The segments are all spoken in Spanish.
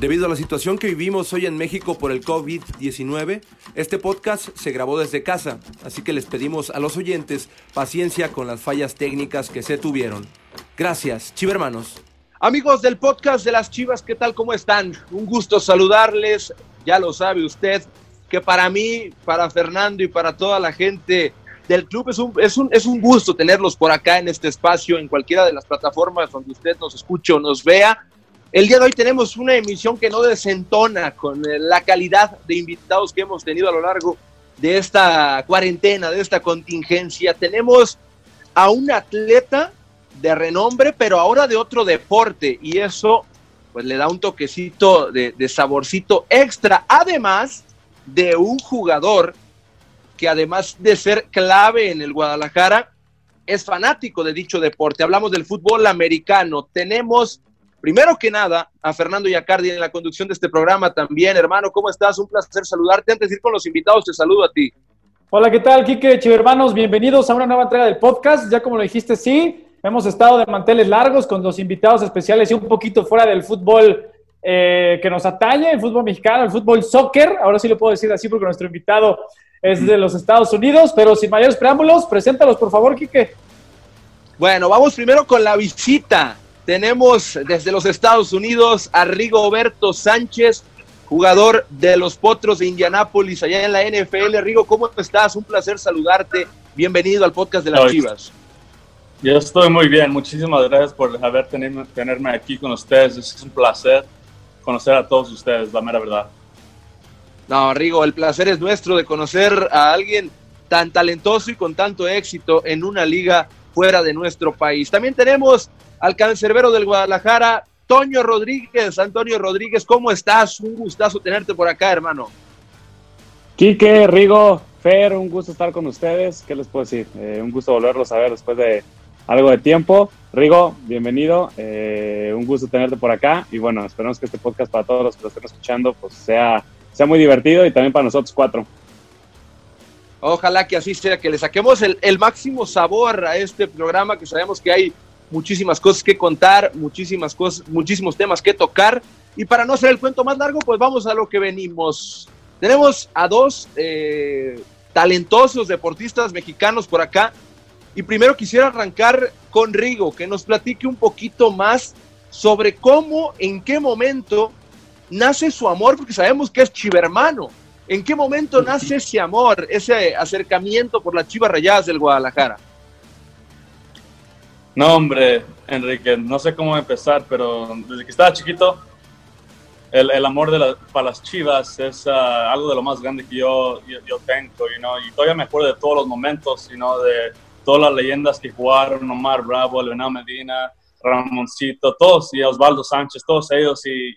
Debido a la situación que vivimos hoy en México por el COVID-19, este podcast se grabó desde casa, así que les pedimos a los oyentes paciencia con las fallas técnicas que se tuvieron. Gracias, chivermanos. Amigos del podcast de las Chivas, ¿qué tal? ¿Cómo están? Un gusto saludarles. Ya lo sabe usted que para mí, para Fernando y para toda la gente del club es un, es, un, es un gusto tenerlos por acá en este espacio, en cualquiera de las plataformas donde usted nos escuche o nos vea. El día de hoy tenemos una emisión que no desentona con eh, la calidad de invitados que hemos tenido a lo largo de esta cuarentena, de esta contingencia. Tenemos a un atleta de renombre, pero ahora de otro deporte, y eso pues le da un toquecito de, de saborcito extra, además de un jugador que además de ser clave en el Guadalajara, es fanático de dicho deporte. Hablamos del fútbol americano. Tenemos Primero que nada, a Fernando Yacardi en la conducción de este programa también. Hermano, ¿cómo estás? Un placer saludarte. Antes de ir con los invitados, te saludo a ti. Hola, ¿qué tal, Kike hermanos? Bienvenidos a una nueva entrega del podcast. Ya como lo dijiste, sí, hemos estado de manteles largos con los invitados especiales y un poquito fuera del fútbol eh, que nos atañe, el fútbol mexicano, el fútbol soccer. Ahora sí lo puedo decir así porque nuestro invitado es de los Estados Unidos, pero sin mayores preámbulos, preséntalos, por favor, Quique. Bueno, vamos primero con la visita tenemos desde los Estados Unidos a Rigoberto Sánchez, jugador de los Potros de Indianápolis, allá en la NFL. Rigo, ¿cómo estás? Un placer saludarte. Bienvenido al podcast de las Chivas. Yo estoy muy bien. Muchísimas gracias por haber tenerme, tenerme aquí con ustedes. Es un placer conocer a todos ustedes, la mera verdad. No, Rigo, el placer es nuestro de conocer a alguien tan talentoso y con tanto éxito en una liga fuera de nuestro país. También tenemos al cancerbero del Guadalajara, Toño Rodríguez. Antonio Rodríguez, ¿cómo estás? Un gustazo tenerte por acá, hermano. Quique, Rigo, Fer, un gusto estar con ustedes. ¿Qué les puedo decir? Eh, un gusto volverlos a ver después de algo de tiempo. Rigo, bienvenido. Eh, un gusto tenerte por acá. Y bueno, esperamos que este podcast para todos los que lo estén escuchando pues sea, sea muy divertido y también para nosotros cuatro. Ojalá que así sea, que le saquemos el, máximo sabor a este programa, que sabemos que hay muchísimas cosas que contar, muchísimas cosas, muchísimos temas que tocar. Y para no hacer el cuento más largo, pues vamos a lo que venimos. Tenemos a dos eh, talentosos deportistas mexicanos por acá. Y primero quisiera arrancar con Rigo, que nos platique un poquito más sobre cómo, en qué momento nace su amor, porque sabemos que es chivermano. ¿En qué momento nace ese amor, ese acercamiento por las chivas rayadas del Guadalajara? No, hombre, Enrique, no sé cómo empezar, pero desde que estaba chiquito, el, el amor de para las chivas es ah, algo de lo más grande que yo, yo, tengo, y todavía me acuerdo de todos los momentos, de todas las leyendas que jugaron, Omar Bravo, Leonardo Medina, Ramoncito, todos, y Osvaldo Sánchez, todos ellos, y,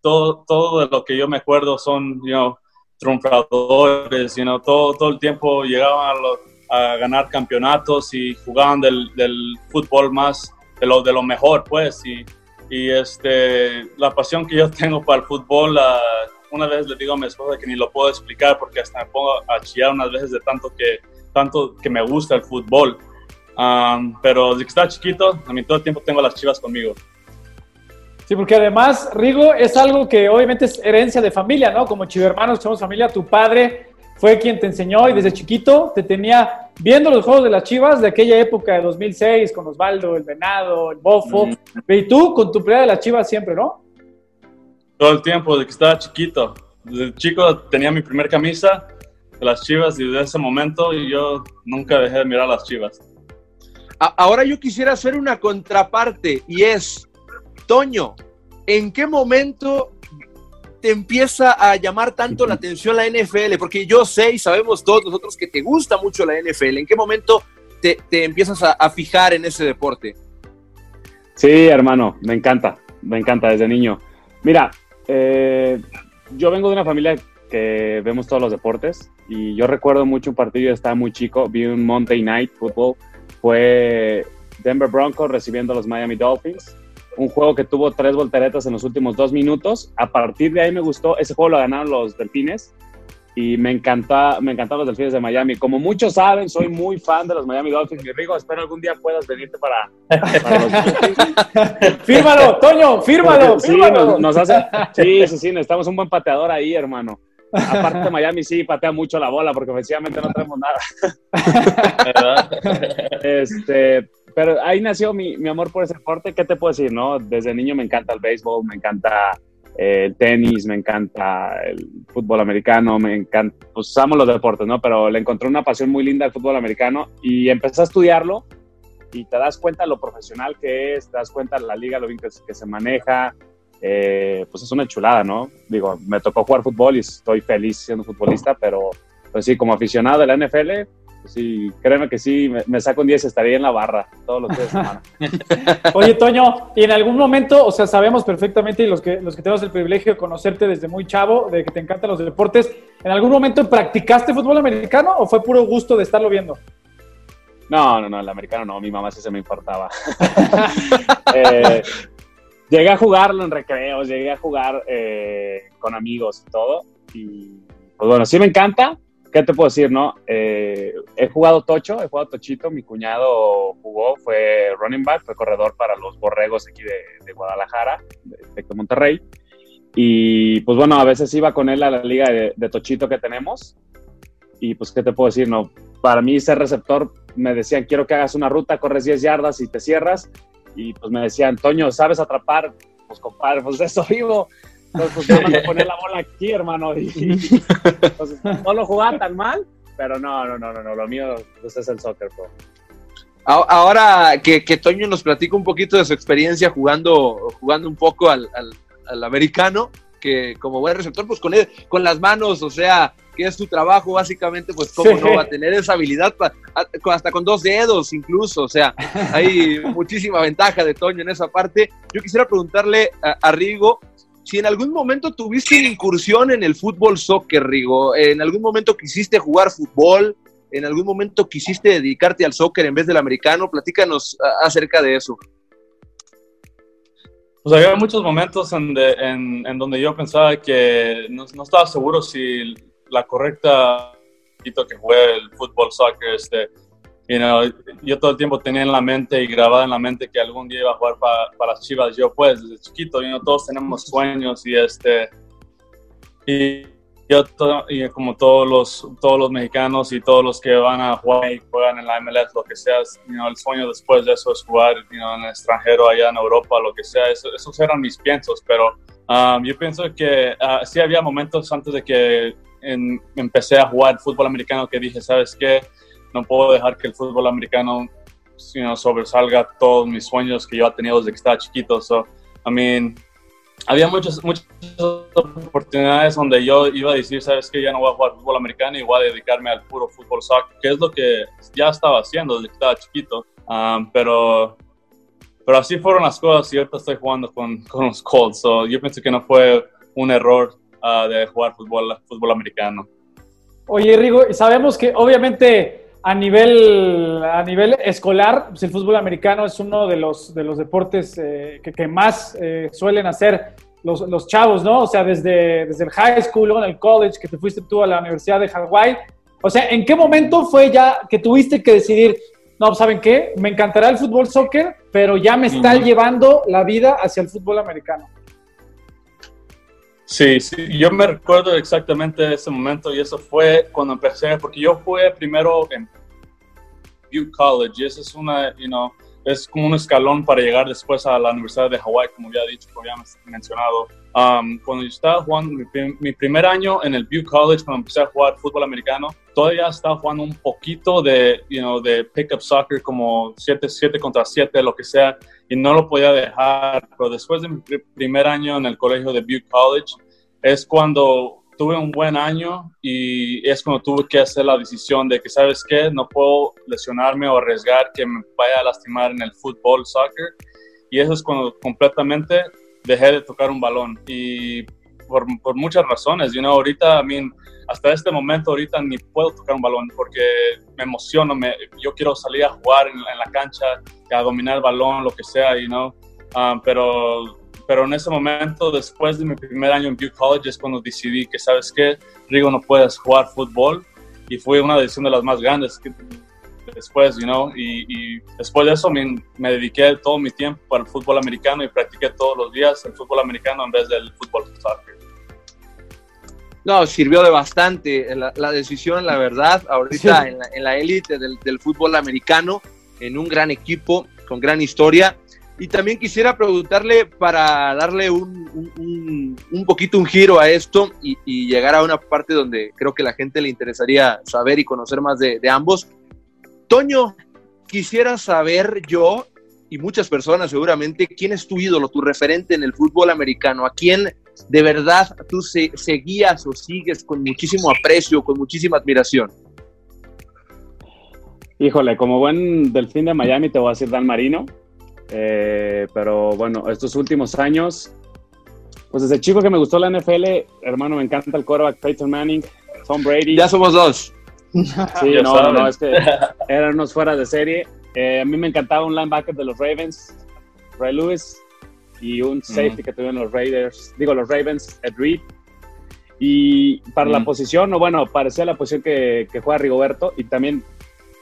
todo, todo de lo que yo me acuerdo son, you know, triunfadores, todo, todo el tiempo llegaban a ganar campeonatos y jugaban del, del, fútbol más de lo, de lo mejor, pues. Y, y este, la pasión que yo tengo para el fútbol, una vez le digo a mi esposa que ni lo puedo explicar porque hasta me pongo a chillar unas veces de tanto que, tanto que me gusta el fútbol. pero desde que estaba chiquito, a mí todo el tiempo tengo las chivas conmigo. Sí, porque además, Rigo, es algo que obviamente es herencia de familia, ¿no? Como chivermanos, somos familia, tu padre fue quien te enseñó y desde chiquito te tenía viendo los juegos de las Chivas de aquella época de 2006 con Osvaldo, el Venado, el Bofo. Y tú con tu pelea de las Chivas siempre, ¿no? Todo el tiempo, desde que estaba chiquito. Desde chico tenía mi primer camisa de las Chivas y desde ese momento yo nunca dejé de mirar las Chivas. Ahora yo quisiera hacer una contraparte y es, Toño, ¿en qué momento empieza a llamar tanto la atención la NFL? Porque yo sé y sabemos todos nosotros que te gusta mucho la NFL. ¿En qué momento te, empiezas a, fijar en ese deporte? Sí, hermano, me encanta, me encanta desde niño. Mira, eh, yo vengo de una familia que vemos todos los deportes y yo recuerdo mucho un partido, estaba muy chico, vi un Monday Night Football, fue Denver Broncos recibiendo a los Miami Dolphins un juego que tuvo tres volteretas en los últimos dos minutos. A partir de ahí me gustó. Ese juego lo ganaron los Delfines. y me encanta, me encantan los Delfines de Miami. Como muchos saben, soy muy fan de los Miami Dolphins. Mi Rigo, espero algún día puedas venirte para, para los Fírmalo, Toño, fírmalo, sí, Nos, hace, sí, sí, sí, necesitamos un buen pateador ahí, hermano. Aparte de Miami sí patea mucho la bola porque ofensivamente no tenemos nada. este, pero ahí nació mi, mi, amor por ese deporte. ¿Qué te puedo decir, no? Desde niño me encanta el béisbol, me encanta el tenis, me encanta el fútbol americano, me encanta, pues usamos los deportes, ¿no? Pero le encontré una pasión muy linda al fútbol americano y empecé a estudiarlo y te das cuenta lo profesional que es, te das cuenta la liga, lo bien que, se maneja, eh, pues es una chulada, ¿no? Digo, me tocó jugar fútbol y estoy feliz siendo futbolista, pero pues sí, como aficionado de la NFL, sí, créeme que sí, me, saco un 10 estaría en la barra todos los días de semana. Oye, Toño, y en algún momento, o sea, sabemos perfectamente, y los que, los que tenemos el privilegio de conocerte desde muy chavo, de que te encantan los deportes, ¿en algún momento practicaste fútbol americano o fue puro gusto de estarlo viendo? No, no, no, el americano no, mi mamá sí se me importaba. Eh, llegué a jugarlo en recreos, llegué a jugar eh, con amigos y todo, y pues bueno, sí me encanta, ¿qué te puedo decir, no? Eh, he jugado tocho, he jugado tochito, mi cuñado jugó, fue running back, fue corredor para los borregos aquí de, Guadalajara, de, Monterrey. Y pues bueno, a veces iba con él a la liga de, tochito que tenemos. Y pues, ¿qué te puedo decir? No, para mí ser receptor, me decían, quiero que hagas una ruta, corres 10 yardas y te cierras. Y pues me decían, Toño, ¿sabes atrapar? Pues compadre, pues de eso vivo. Entonces, pues a poner la bola aquí, hermano. Y, entonces, no lo jugaba tan mal, pero no, no, no, no, lo mío pues, es el soccer, bro. Ahora que, que, Toño nos platica un poquito de su experiencia jugando, jugando un poco al, al, americano, que como buen receptor, pues con, con las manos, o sea, que es su trabajo básicamente, pues cómo no va a tener esa habilidad, hasta con dos dedos incluso, o sea, hay muchísima ventaja de Toño en esa parte. Yo quisiera preguntarle a, a Rigo, si en algún momento tuviste una incursión en el fútbol soccer, Rigo, en algún momento quisiste jugar fútbol, en algún momento quisiste dedicarte al soccer en vez del americano, platícanos acerca de eso. Pues había muchos momentos en, donde yo pensaba que no, estaba seguro si la correcta que jugué el fútbol soccer este, you know, yo todo el tiempo tenía en la mente y grabada en la mente que algún día iba a jugar para las Chivas. Yo pues desde chiquito, you know, todos tenemos sueños y este y yo y como todos los todos los mexicanos y todos los que van a jugar y juegan en la MLS lo que sea, you know, el sueño después de eso es jugar you know, en el extranjero allá en Europa lo que sea. Eso, esos eran mis piensos, pero um, yo pienso que uh, sí había momentos antes de que empecé a jugar fútbol americano que dije, ¿sabes qué? No puedo dejar que el fútbol americano sobresalga todos mis sueños que yo he tenido desde que estaba chiquito. So, I mean, había muchas, muchas oportunidades donde yo iba a decir, sabes que ya no voy a jugar fútbol americano y voy a dedicarme al puro fútbol soccer, que es lo que ya estaba haciendo desde que estaba chiquito. Um, pero, pero así fueron las cosas y ahorita estoy jugando con, con los Colts. So, yo pienso que no fue un error uh, de jugar fútbol, fútbol americano. Oye, Rigo, sabemos que obviamente a nivel, a nivel escolar, pues el fútbol americano es uno de los, de los deportes eh, que, más eh, suelen hacer los, los, chavos, ¿no? O sea, desde, desde el high school, luego en el college, que te fuiste tú a la Universidad de Hawái. O sea, ¿en qué momento fue ya que tuviste que decidir, no, ¿saben qué? Me encantará el fútbol soccer, pero ya me está llevando la vida hacia el fútbol americano. Sí, sí, yo me recuerdo exactamente ese momento y eso fue cuando empecé, porque yo fui primero en Butte College y eso es una, you know, es como un escalón para llegar después a la Universidad de Hawái, como ya he dicho, como ya mencionado. Um, cuando yo estaba jugando mi, primer año en el Butte College, cuando empecé a jugar fútbol americano, todavía estaba jugando un poquito de, you know, de pick-up soccer, como 7, 7 contra 7, lo que sea, y no lo podía dejar. Pero después de mi primer año en el colegio de Butte College, es cuando tuve un buen año y es cuando tuve que hacer la decisión de que, ¿sabes qué? No puedo lesionarme o arriesgar que me vaya a lastimar en el fútbol, soccer. Y eso es cuando completamente dejé de tocar un balón. Y por, por muchas razones, you know, ahorita, I mean, hasta este momento, ahorita ni puedo tocar un balón porque me emociono, me, yo quiero salir a jugar en, la cancha, a dominar el balón, lo que sea, you know. Um, pero pero en ese momento, después de mi primer año en Butte College, es cuando decidí que, ¿sabes qué? Rigo, no puedes jugar fútbol. Y fue una decisión de las más grandes que después, you know, y, después de eso me, me, dediqué todo mi tiempo el fútbol americano y practiqué todos los días el fútbol americano en vez del fútbol soccer. No, sirvió de bastante la, la decisión, la verdad, ahorita en la élite del, del, fútbol americano, en un gran equipo, con gran historia. Y también quisiera preguntarle para darle un, un, un poquito un giro a esto y, y, llegar a una parte donde creo que la gente le interesaría saber y conocer más de, de ambos. Toño, quisiera saber yo y muchas personas seguramente quién es tu ídolo, tu referente en el fútbol americano, a quién de verdad tú se, seguías o sigues con muchísimo aprecio, con muchísima admiración? Híjole, como buen delfín de Miami te voy a decir Dan Marino, eh, pero bueno, estos últimos años, pues desde chico que me gustó la NFL, hermano, me encanta el quarterback Peyton Manning, Tom Brady. Ya somos dos. Sí, no, no, no, es que eran unos fuera de serie. Eh, a mí me encantaba un linebacker de los Ravens, Ray Lewis, y un safety que tuvieron los Raiders, digo los Ravens, Ed Reed. Y para la posición, o bueno, parecía la posición que, que, juega Rigoberto. Y también,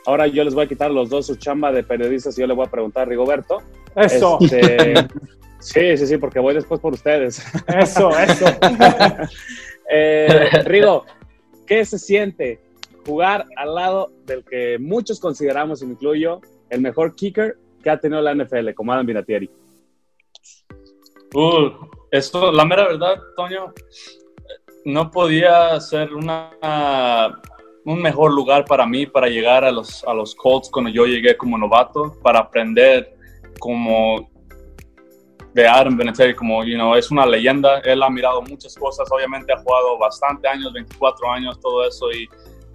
ahora yo les voy a quitar los dos su chamba de periodistas y yo le voy a preguntar a Rigoberto. Eso. Este, sí, sí, sí, porque voy después por ustedes. Eso, eso. eh, Rigo, ¿qué se siente jugar al lado del que muchos consideramos, incluyo, el mejor kicker que ha tenido la NFL, como Adam Vinatieri? Uh, esto, la mera verdad, Toño, no podía ser una, un mejor lugar para mí para llegar a los, a los Colts cuando yo llegué como novato, para aprender como de Aaron Vinatieri, como, you know, es una leyenda, él ha mirado muchas cosas, obviamente ha jugado bastante años, 24 años, todo eso, y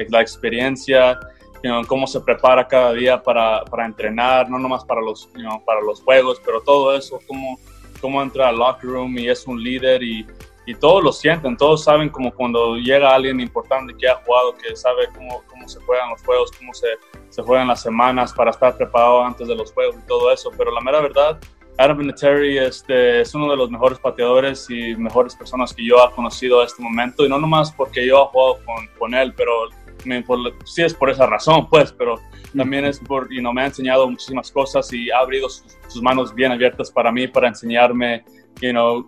la experiencia, you know, cómo se prepara cada día para, para entrenar, no nomás para los, you know, para los juegos, pero todo eso, cómo cómo entra al locker room y es un líder y, y, todos lo sienten, todos saben como cuando llega alguien importante que ha jugado, que sabe cómo, cómo se juegan los juegos, cómo se, se juegan las semanas para estar preparado antes de los juegos y todo eso, pero la mera verdad, Adam Vinatieri este, es uno de los mejores pateadores y mejores personas que yo he conocido a este momento, y no nomás porque yo he jugado con, con él, pero me, por, sí es por esa razón, pues, pero también es por, you know, me ha enseñado muchísimas cosas y ha abrido sus, sus manos bien abiertas para mí, para enseñarme, you know,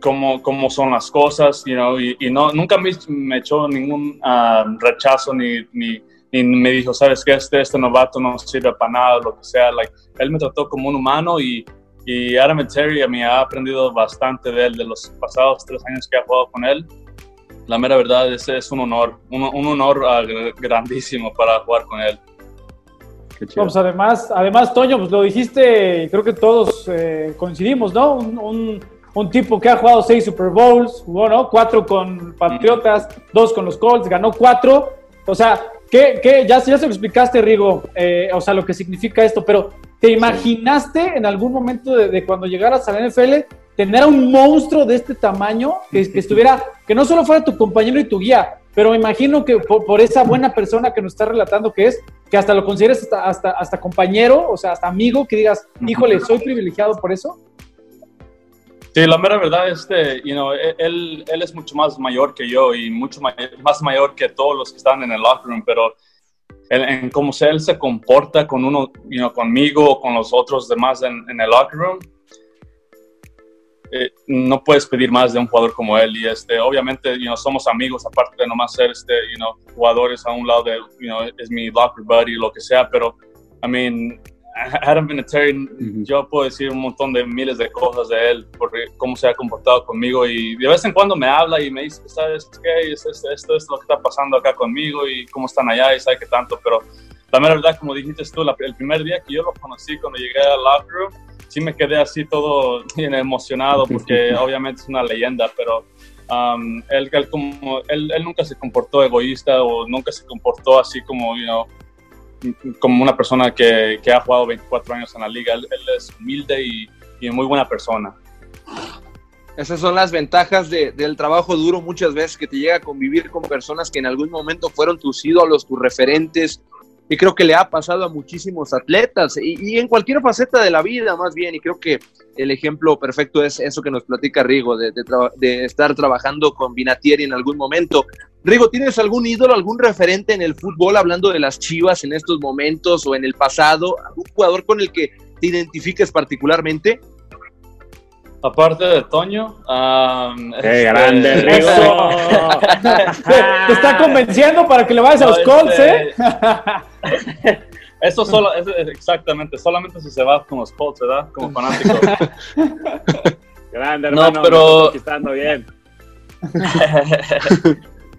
cómo, cómo son las cosas, you know, y, y no, nunca me, me echó ningún uh, rechazo ni, ni, ni, me dijo, sabes que este, este novato no sirve para nada, lo que sea, like, él me trató como un humano y, y Adam Terry a mí ha aprendido bastante de él, de los pasados tres años que he jugado con él. La mera verdad es, es un honor, un, un honor uh, grandísimo para jugar con él. Pues además, además, Toño, pues lo dijiste, creo que todos eh, coincidimos, ¿no? Un, un, un, tipo que ha jugado seis Super Bowls, jugó, ¿no? Cuatro con Patriotas, dos con los Colts, ganó cuatro. O sea, ¿qué, qué? Ya, ya se lo explicaste, Rigo, eh, o sea, lo que significa esto, pero ¿te imaginaste en algún momento de, de cuando llegaras a la NFL tener a un monstruo de este tamaño que, que, estuviera, que no solo fuera tu compañero y tu guía, pero me imagino que por, por, esa buena persona que nos está relatando que es, que hasta lo consideres hasta, hasta, hasta compañero, o sea, hasta amigo, que digas, híjole, soy privilegiado por eso. Sí, la mera verdad, este, you know, él, él es mucho más mayor que yo y mucho mayor, más mayor que todos los que están en el locker room, pero en, en cómo él se comporta con uno, you know, conmigo o con los otros demás en, en el locker room, eh, no puedes pedir más de un jugador como él. Y este, obviamente, you know, somos amigos, aparte de nomás ser este, you know, jugadores a un lado de, you know, es mi locker buddy, lo que sea, pero, I mean, Adam Vinatieri, uh -huh. yo puedo decir un montón de miles de cosas de él, por cómo se ha comportado conmigo y de vez en cuando me habla y me dice, ¿sabes qué? Esto, esto es lo que está pasando acá conmigo y cómo están allá y sabe qué tanto, pero la verdad, como dijiste tú, la, el primer día que yo lo conocí, cuando llegué al locker room, sí me quedé así todo bien emocionado porque obviamente es una leyenda, pero um, él, él, como, él, él, nunca se comportó egoísta o nunca se comportó así como, you know, como una persona que, que, ha jugado 24 años en la liga. Él, él es humilde y, y, muy buena persona. Esas son las ventajas de, del trabajo duro muchas veces que te llega a convivir con personas que en algún momento fueron tus ídolos, tus referentes, y creo que le ha pasado a muchísimos atletas y, en cualquier faceta de la vida más bien y creo que el ejemplo perfecto es eso que nos platica Rigo de, de, estar trabajando con Binatieri en algún momento. Rigo, ¿tienes algún ídolo, algún referente en el fútbol hablando de las Chivas en estos momentos o en el pasado? ¿Algún jugador con el que te identifiques particularmente? Aparte de Toño. Um, ¡Qué grande, Rigo! te, está convenciendo para que le vayas a los Colts, ¿eh? Eso solo, exactamente, solamente si se va con los Colts, ¿verdad? Como fanático. grande, hermano. No, pero. bien.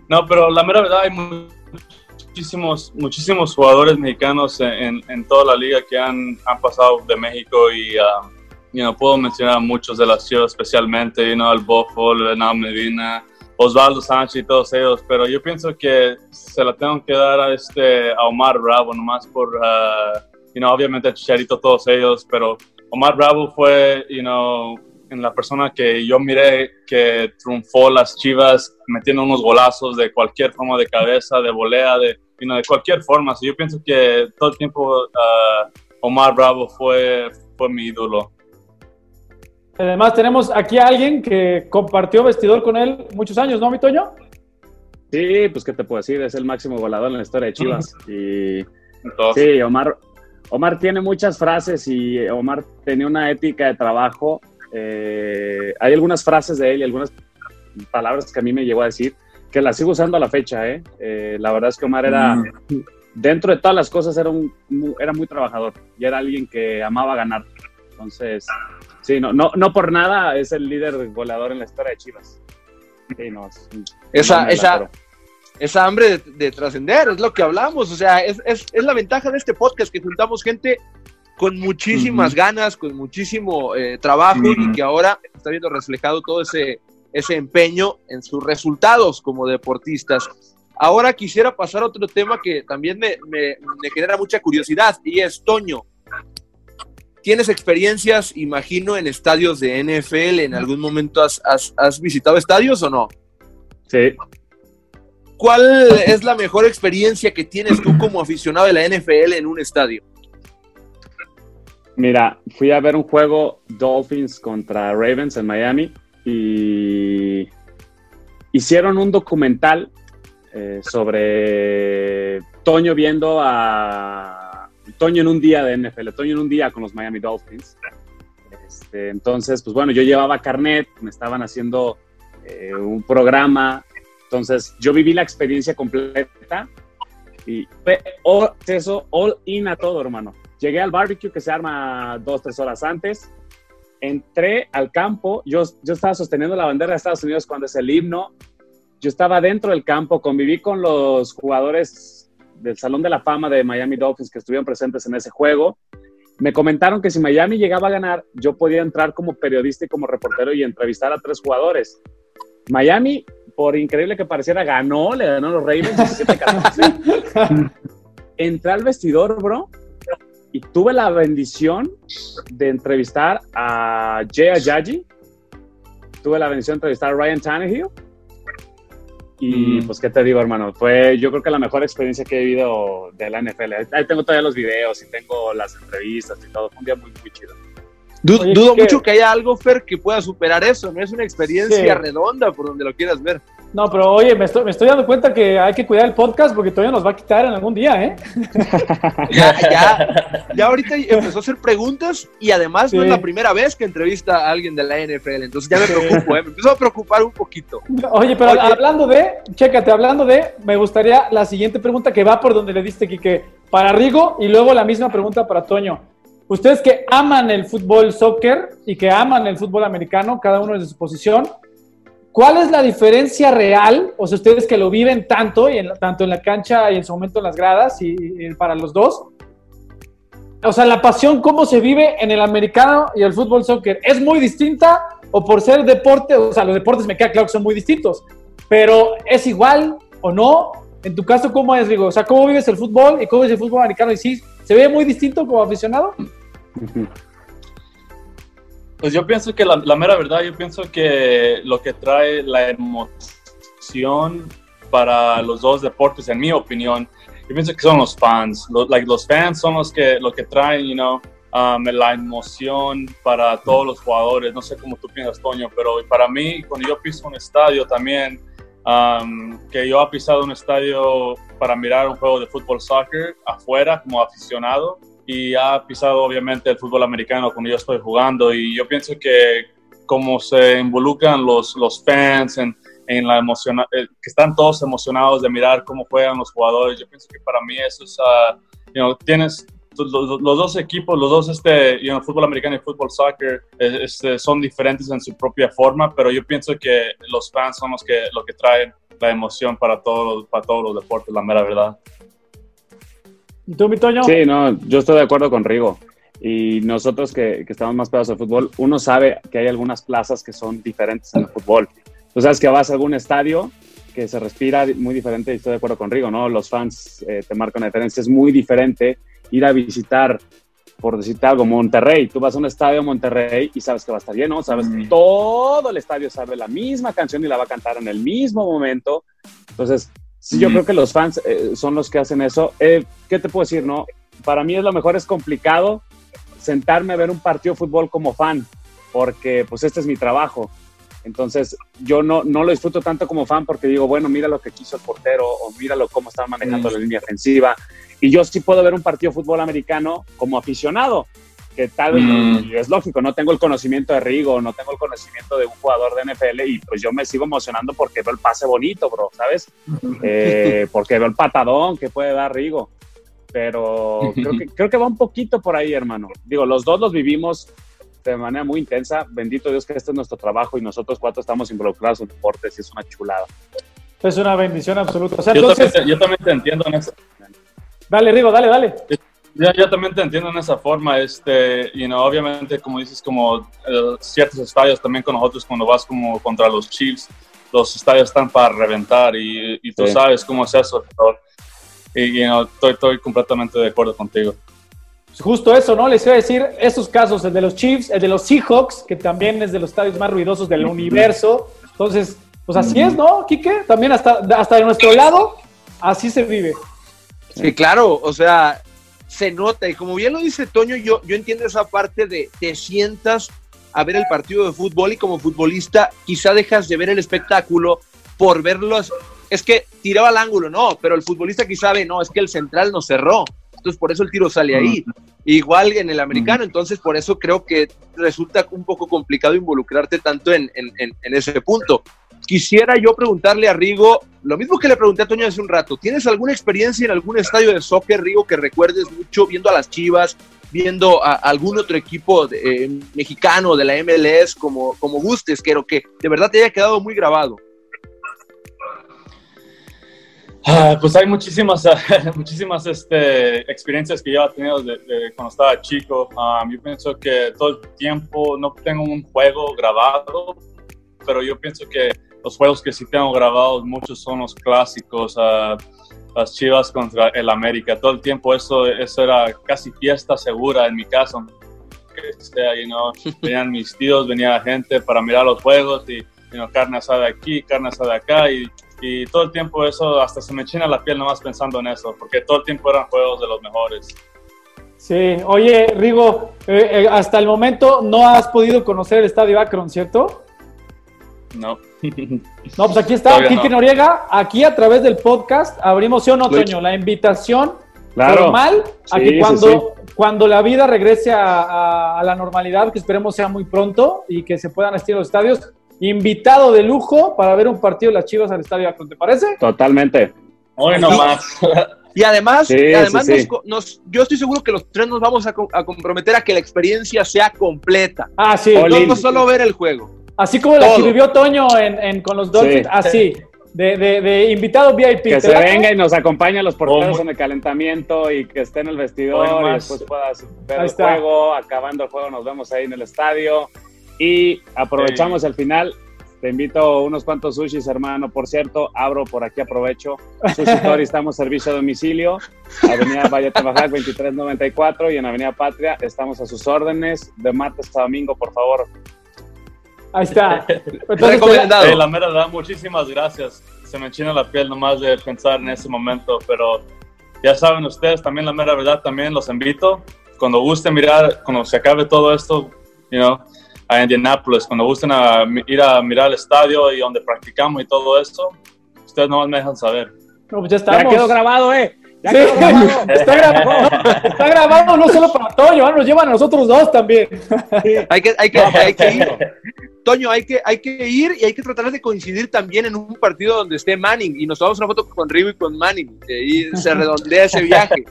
no, pero la mera verdad, hay muchísimos, muchísimos jugadores mexicanos en, en, toda la liga que han, han pasado de México y. Um, you puedo mencionar muchos de las chivas especialmente, you know, el Bofo, Leonardo Medina, Osvaldo Sánchez y todos ellos, pero yo pienso que se la tengo que dar a, este, a Omar Bravo, nomás por, uh, you know, obviamente a Chicharito, todos ellos, pero Omar Bravo fue, you know, en la persona que yo miré que triunfó las chivas metiendo unos golazos de cualquier forma de cabeza, de volea, de, you know, de cualquier forma. yo pienso que todo el tiempo uh, Omar Bravo fue, fue mi ídolo. Además, tenemos aquí a alguien que compartió vestidor con él muchos años, ¿no, mi Toño? Sí, pues qué te puedo decir, es el máximo volador en la historia de Chivas. Y sí, Omar, Omar tiene muchas frases y Omar tenía una ética de trabajo. Eh, hay algunas frases de él y algunas palabras que a mí me llegó a decir que las sigo usando a la fecha. ¿eh? eh la verdad es que Omar era, mm. dentro de todas las cosas, era, un, era muy trabajador y era alguien que amaba ganar. Entonces, Sí, no, no, no por nada es el líder goleador en la historia de Chivas. esa, esa, esa hambre de, trascender es lo que hablamos. O sea, es, es, es, la ventaja de este podcast que juntamos gente con muchísimas ganas, con muchísimo eh, trabajo y que ahora está viendo reflejado todo ese, ese empeño en sus resultados como deportistas. Ahora quisiera pasar a otro tema que también me, me, me genera mucha curiosidad y es Toño. Tienes experiencias, imagino, en estadios de NFL. ¿En algún momento has, has, visitado estadios o no? Sí. ¿Cuál es la mejor experiencia que tienes tú como aficionado de la NFL en un estadio? Mira, fui a ver un juego Dolphins contra Ravens en Miami y hicieron un documental eh, sobre Toño viendo a Toño en un día de NFL, Toño en un día con los Miami Dolphins. Este, entonces, pues bueno, yo llevaba carnet, me estaban haciendo eh, un programa, entonces yo viví la experiencia completa y fue eso all in a todo, hermano. Llegué al barbecue que se arma dos, tres horas antes, entré al campo, yo, yo estaba sosteniendo la bandera de Estados Unidos cuando es el himno, yo estaba dentro del campo, conviví con los jugadores del Salón de la Fama de Miami Dolphins que estuvieron presentes en ese juego. Me comentaron que si Miami llegaba a ganar, yo podía entrar como periodista y como reportero y entrevistar a tres jugadores. Miami, por increíble que pareciera, ganó, le ganó a los Ravens Entré al vestidor, bro, y tuve la bendición de entrevistar a Jay Ajayi. Tuve la bendición de entrevistar a Ryan Tannehill y pues, ¿qué te digo, hermano? Fue, yo creo que la mejor experiencia que he vivido de la NFL. Ahí tengo todavía los videos y tengo las entrevistas y todo. Fue un día muy, muy chido. Dudo, mucho que haya algo, Fer, que pueda superar eso. No es una experiencia redonda por donde lo quieras ver. No, pero oye, me estoy, me estoy dando cuenta que hay que cuidar el podcast porque todavía nos va a quitar en algún día, ¿eh? ya, ya, ya ahorita empezó a hacer preguntas y además no es la primera vez que entrevista a alguien de la NFL, entonces ya me preocupo, ¿eh? me empezó a preocupar un poquito. Oye, pero hablando de, chécate, hablando de, me gustaría la siguiente pregunta que va por donde le diste, Quique, para Rigo y luego la misma pregunta para Toño. Ustedes que aman el fútbol soccer y que aman el fútbol americano, cada uno de su posición, ¿Cuál es la diferencia real? O sea, ustedes que lo viven tanto, y en, tanto en la cancha y en su momento en las gradas, y, para los dos. O sea, la pasión, cómo se vive en el americano y el fútbol soccer, ¿es muy distinta? ¿O por ser deporte? O sea, los deportes me queda claro que son muy distintos, pero ¿es igual o no? En tu caso, ¿cómo es, Rigo? O sea, ¿cómo vives el fútbol y cómo es el fútbol americano? ¿Y sí, se ve muy distinto como aficionado? Pues yo pienso que la, mera verdad, yo pienso que lo que trae la emoción para los dos deportes, en mi opinión, yo pienso que son los fans. Los, fans son los que, los que traen, you know, um, la emoción para todos los jugadores. No sé cómo tú piensas, Toño, pero para mí, cuando yo piso un estadio también, um, que yo he pisado un estadio para mirar un juego de fútbol soccer afuera como aficionado y ha pisado obviamente el fútbol americano cuando yo estoy jugando y yo pienso que como se involucran los, los fans en, en la emoción, eh, que están todos emocionados de mirar cómo juegan los jugadores, yo pienso que para mí eso es, know, tienes los, los, dos equipos, los dos, este, fútbol americano y fútbol soccer, este, son diferentes en su propia forma, pero yo pienso que los fans son los que, lo que traen la emoción para todos, para todos los deportes, la mera verdad. ¿Y tú, mi Toño? Sí, no, yo estoy de acuerdo con Rigo. Y nosotros que, que estamos más pegados al fútbol, uno sabe que hay algunas plazas que son diferentes en el fútbol. Tú sabes que vas a algún estadio que se respira muy diferente, y estoy de acuerdo con Rigo, ¿no? Los fans eh, te marcan la diferencia, es muy diferente ir a visitar, por decirte algo, Monterrey. Tú vas a un estadio Monterrey y sabes que va a estar lleno, sabes que todo el estadio sabe la misma canción y la va a cantar en el mismo momento. Entonces, sí, yo creo que los fans eh, son los que hacen eso. Eh, ¿Qué te puedo decir, no? Para mí es lo mejor, es complicado sentarme a ver un partido de fútbol como fan, porque pues este es mi trabajo. Entonces, yo no, no lo disfruto tanto como fan porque digo, bueno, mira lo que quiso el portero o míralo cómo están manejando la línea ofensiva. Y yo sí puedo ver un partido de fútbol americano como aficionado, que tal vez Mm. es lógico, no tengo el conocimiento de Rigo, no tengo el conocimiento de un jugador de NFL y pues yo me sigo emocionando porque veo el pase bonito, bro, ¿sabes? Eh, porque veo el patadón que puede dar Rigo. Pero creo que, creo que va un poquito por ahí, hermano. Digo, los dos los vivimos de manera muy intensa. Bendito Dios que este es nuestro trabajo y nosotros cuatro estamos involucrados en deportes y es una chulada. Es una bendición absoluta. O sea, Yo, entonces, también, te- yo también te entiendo en esa, dale, Rigo, dale, dale. Yo, yo también te entiendo en esa forma, este, you know, obviamente como dices, como eh, ciertos estadios también con nosotros cuando vas como contra los Chiefs, los estadios están para reventar y, y tú Sí. sabes cómo es eso, pero, y you know, estoy, estoy completamente de acuerdo contigo. Justo eso, ¿no? Les iba a decir, esos casos, el de los Chiefs, el de los Seahawks, que también es de los estadios más ruidosos del universo. Entonces, pues así es, ¿no, Quique? También hasta, hasta de nuestro lado, así se vive. Sí, claro, o sea, se nota. Y como bien lo dice Toño, yo, yo entiendo esa parte de te sientas a ver el partido de fútbol y como futbolista quizá dejas de ver el espectáculo por verlos. Es que tiraba al ángulo, no, pero el futbolista quizá ve, no, es que el central no cerró. Entonces por eso el tiro sale ahí. Igual en el americano, entonces por eso creo que resulta un poco complicado involucrarte tanto en, en- en- en ese punto. Quisiera yo preguntarle a Rigo lo mismo que le pregunté a Toño hace un rato. ¿Tienes alguna experiencia en algún estadio de soccer, Rigo, que recuerdes mucho viendo a las Chivas, viendo a algún otro equipo eh, mexicano de la MLS, como, como gustes, que, que de verdad te haya quedado muy grabado? Ah, Pues hay muchísimas, muchísimas este, experiencias que yo he tenido cuando estaba chico. Um, yo pienso que todo el tiempo no tengo un juego grabado, pero yo pienso que los juegos que sí tengo grabados, muchos son los clásicos. ah, las Chivas contra el América. Todo el tiempo eso, eso era casi fiesta segura en mi casa. Que sea, you know, venían mis tíos, venía gente para mirar los juegos y you know, carne asada aquí, carne asada acá y y todo el tiempo eso, hasta se me china la piel nomás pensando en eso, porque todo el tiempo eran juegos de los mejores. Sí, oye, Rigo, eh, eh, hasta el momento no has podido conocer el estadio Akron, ¿cierto? No. No, pues aquí está, Todavía Kike no. Noriega, aquí a través del podcast abrimos, ¿sí o no, Toño? La invitación Claro. formal a Sí, que cuando, sí. cuando la vida regrese a, a- a la normalidad, que esperemos sea muy pronto y que se puedan asistir a los estadios, invitado de lujo para ver un partido de las Chivas al estadio Akron, ¿te parece? Totalmente. Hoy nomás. Y además, Sí, y además sí, nos sí. co- nos- yo estoy seguro que los tres nos vamos a, co- a comprometer a que la experiencia sea completa. Ah, sí. In. No solo ver el juego. Así como la que vivió Toño en, en- con los Dolphins, Sí. así, de, de- de invitado VIP. Que ¿te se venga y nos acompañe a los porteros en el calentamiento y que esté en el vestidor y después puedas ver Ahí el está. juego. Acabando el juego nos vemos ahí en el estadio. Y aprovechamos el final. Te invito unos cuantos sushis, hermano. Por cierto, abro por aquí, aprovecho. Sushi Story, estamos servicio a domicilio. Avenida Valle Bajac 2394 y en Avenida Patria estamos a sus órdenes. De martes a domingo, por favor. Ahí está. Entonces, Recomendado. Eh, la mera verdad, muchísimas gracias. Se me china la piel nomás de pensar en ese momento, pero ya saben ustedes, también la mera verdad, también los invito. Cuando gusten mirar, cuando se acabe todo esto, you know, a Indianapolis, cuando gusten a, ir a mirar el estadio y donde practicamos y todo eso, ustedes no me dejan saber. No, pues ya estamos. Ya quedó grabado, ¿eh? Ya Sí, quedó grabado. está, grabado, está grabado no solo para Toño, ahora nos llevan a nosotros dos también. Hay que, hay que, hay que ir. Toño, hay que, hay que ir y hay que tratar de coincidir también en un partido donde esté Manning y nos tomamos una foto con Rigo y con Manning. Y ahí se redondea ese viaje.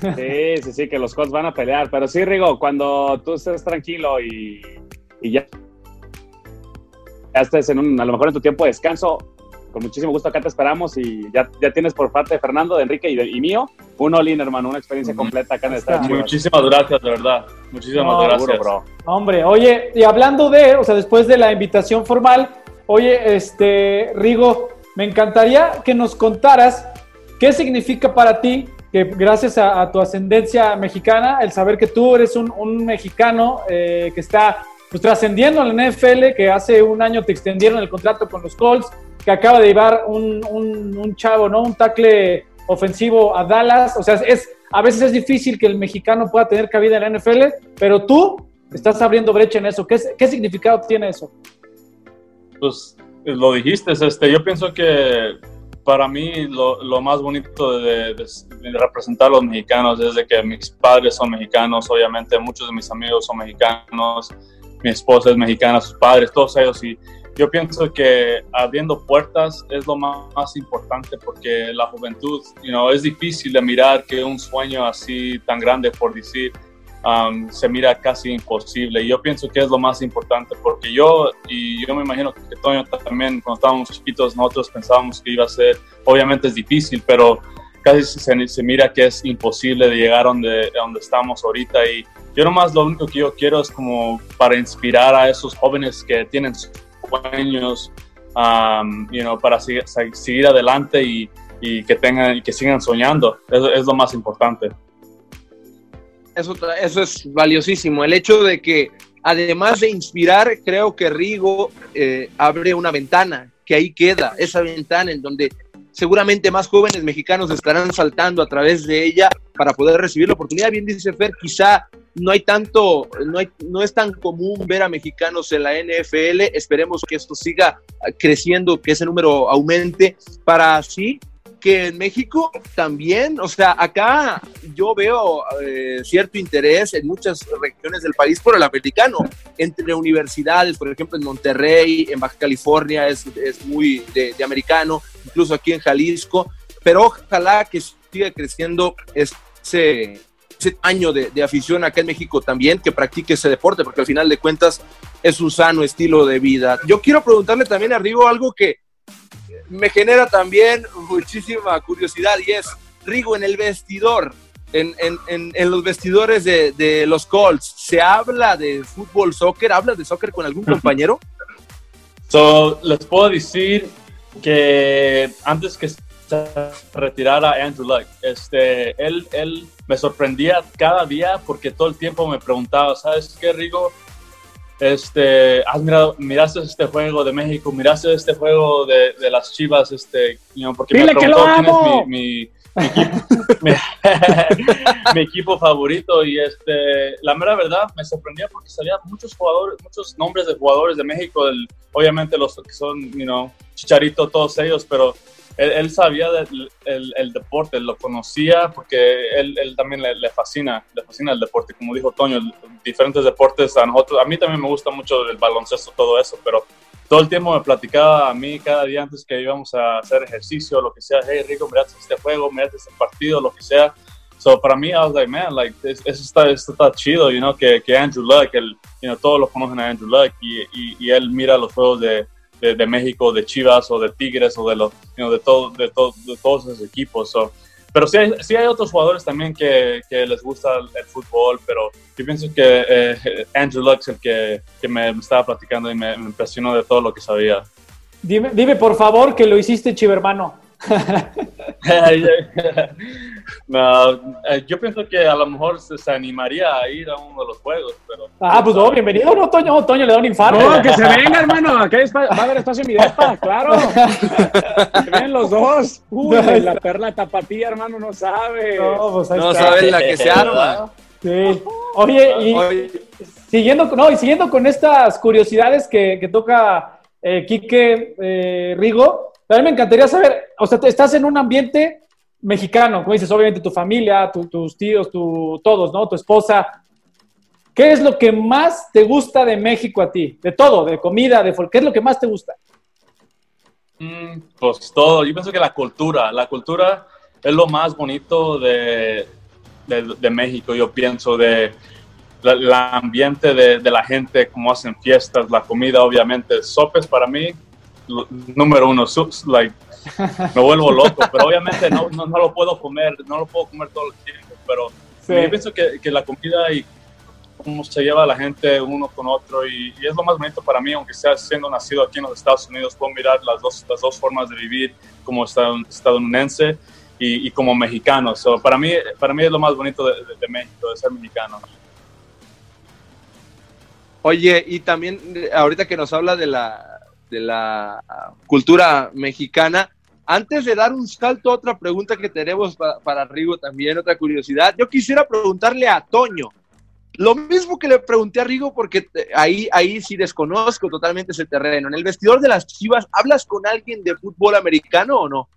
Sí, sí, sí, que los Colts van a pelear. Pero sí, Rigo, cuando tú estés tranquilo y, y ya, ya estés en un, a lo mejor en tu tiempo de descanso, con muchísimo gusto acá te esperamos y ya, ya tienes por parte de Fernando, de Enrique y, de- y mío un all-in, hermano, una experiencia completa acá en el está. estadio. Chivas. Muchísimas gracias, de verdad. Muchísimas No, gracias. Seguro, bro. Hombre, oye, y hablando de, o sea, después de la invitación formal, oye, este, Rigo, me encantaría que nos contaras qué significa para ti que gracias a, a tu ascendencia mexicana, el saber que tú eres un, un mexicano eh, que está pues, trascendiendo en la NFL, que hace un año te extendieron el contrato con los Colts, que acaba de llevar un, un- chavo, ¿no? Un tackle ofensivo a Dallas. O sea, es, a veces es difícil que el mexicano pueda tener cabida en la NFL, pero tú estás abriendo brecha en eso. ¿Qué, qué significado tiene eso? Pues lo dijiste, este, yo pienso que para mí lo, lo más bonito de, de- de representar a los mexicanos es de que mis padres son mexicanos, obviamente muchos de mis amigos son mexicanos, mi esposa es mexicana, sus padres, todos ellos, y yo pienso que abriendo puertas es lo más, más importante porque la juventud, you know, es difícil de mirar que un sueño así tan grande, por decir, um, se mira casi imposible. Y yo pienso que es lo más importante porque yo, y yo me imagino que Toño también, cuando estábamos chiquitos, nosotros pensábamos que iba a ser, obviamente es difícil, pero casi se, se mira que es imposible de llegar donde, donde estamos ahorita. Y yo nomás lo único que yo quiero es como para inspirar a esos jóvenes que tienen sueños, you know, para seguir, seguir adelante y, y que tengan y que sigan soñando. Eso es lo más importante. Eso, eso es valiosísimo. El hecho de que, además de inspirar, creo que Rigo eh, abre una ventana, que ahí queda, esa ventana en donde seguramente más jóvenes mexicanos estarán saltando a través de ella para poder recibir la oportunidad. Bien dice Fer, quizá no hay tanto, no, hay, no es tan común ver a mexicanos en la NFL. Esperemos que esto siga creciendo, que ese número aumente para así que en México también, o sea, acá yo veo eh, cierto interés en muchas regiones del país por el americano, entre universidades, por ejemplo en Monterrey, en Baja California es, es muy de, de, americano, incluso aquí en Jalisco, pero ojalá que siga creciendo ese, ese año de, de afición acá en México también, que practique ese deporte, porque al final de cuentas es un sano estilo de vida. Yo quiero preguntarle también a Rigo algo que me genera también muchísima curiosidad y es Rigo en el vestidor, en, en, en, en los vestidores de, de, los Colts, ¿se habla de fútbol, soccer? ¿Hablas de soccer con algún compañero? So, les puedo decir que antes que se retirara Andrew Luck, este, él, él me sorprendía cada día porque todo el tiempo me preguntaba, ¿sabes qué, Rigo? Este, has mirado, miraste este juego de México, miraste este juego de, de las Chivas, este, you know, porque Dile me preguntó que quién amo. es mi, mi, mi, equipo, mi, mi, equipo, favorito y este, la mera verdad me sorprendía porque salían muchos jugadores, muchos nombres de jugadores de México, el, obviamente los que son, you know, Chicharito, todos ellos, pero él, sabía el, deporte, lo conocía porque él, también le, le, fascina, le fascina el deporte, como dijo Toño, diferentes deportes a nosotros, a mí también me gusta mucho el baloncesto, todo eso, pero todo el tiempo me platicaba a mí cada día antes que íbamos a hacer ejercicio, lo que sea, hey Rico, mirate este juego, mirate este partido, lo que sea. So para mí, I was like, man, like, eso está, esto está chido, you know, que, que Andrew Luck, el, you know, todos lo conocen a Andrew Luck y, y, y él mira los juegos de, de, de, México, de Chivas o de Tigres o de, los, de, todo, de, todo, de todos esos equipos. Pero sí hay, sí hay otros jugadores también que, les gusta el, fútbol, pero yo pienso que eh, Andrew es el que, me, estaba platicando y me, me, impresionó de todo lo que sabía. Dime, dime, por favor que lo hiciste, chivermano. No, eh, yo pienso que a lo mejor se, se, animaría a ir a uno de los juegos, pero... Ah, pues no, bienvenido, no, Toño, Toño, le da un infarto. No, que se venga, hermano, aquí va a haber espacio en mi depa, claro. que vienen los dos. Uy, la perla tapatía, hermano, no sabe. No, pues no sabe la que se arma. Sí. Oye, y siguiendo, no, y siguiendo con estas curiosidades que, que toca eh, Quique eh, Rigo, también me encantaría saber, o sea, estás en un ambiente mexicano, como dices, obviamente tu familia, tus tíos, tu, todos, ¿no? Tu esposa. ¿Qué es lo que más te gusta de México a ti? De todo, de comida, de ¿qué es lo que más te gusta? Mm, pues todo, yo pienso que la cultura, la cultura es lo más bonito de, de, México, yo pienso, de el ambiente de, de, la gente, cómo hacen fiestas, la comida, obviamente. Sopes para mí, número uno, like, me vuelvo loco, pero obviamente no, no, lo puedo comer, no lo puedo comer todo el tiempo, pero yo pienso que, que, la comida y cómo se lleva la gente uno con otro y, y, es lo más bonito para mí, aunque sea siendo nacido aquí en los Estados Unidos, puedo mirar las dos, las dos formas de vivir como estadounidense y, y como mexicano. So, para, mí, para mí es lo más bonito de, de, de México, de ser mexicano. Oye, y también ahorita que nos habla de la, de la cultura mexicana, antes de dar un salto otra pregunta que tenemos para, para Rigo también, otra curiosidad, yo quisiera preguntarle a Toño, lo mismo que le pregunté a Rigo, porque ahí, ahí sí desconozco totalmente ese terreno. En el vestidor de las Chivas, ¿hablas con alguien de fútbol americano o no?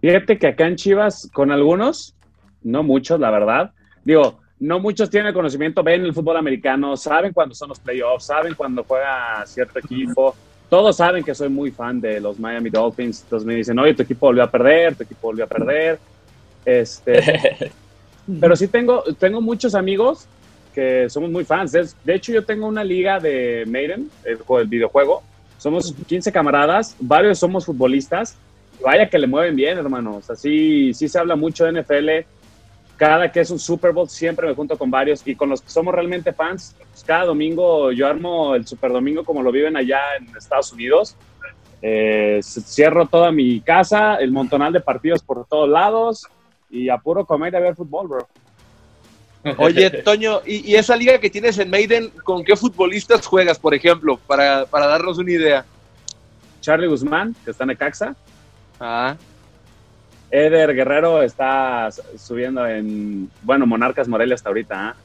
Fíjate que acá en Chivas, con algunos, no muchos, la verdad. Digo, no muchos tienen el conocimiento, ven el fútbol americano, saben cuándo son los playoffs, saben cuándo juega cierto equipo. Todos saben que soy muy fan de los Miami Dolphins. Entonces me dicen, oye, tu equipo volvió a perder, tu equipo volvió a perder. Este, pero sí tengo, tengo muchos amigos que somos muy fans. De hecho, yo tengo una liga de Maiden, el, el videojuego. Somos 15 camaradas, varios somos futbolistas. Vaya que le mueven bien, hermanos. Así sí se habla mucho de NFL cada que es un Super Bowl siempre me junto con varios y con los que somos realmente fans, pues cada domingo yo armo el Super Domingo como lo viven allá en Estados Unidos. Eh, cierro toda mi casa, el montonal de partidos por todos lados y apuro comer y ver fútbol, bro. Oye, Toño, ¿y, ¿y, esa liga que tienes en Maiden, con qué futbolistas juegas, por ejemplo, para, para darnos una idea? Charlie Guzmán, que está en Ecaxa. Ah. Eder Guerrero está subiendo en, bueno, Monarcas Morelia hasta ahorita, ¿eh?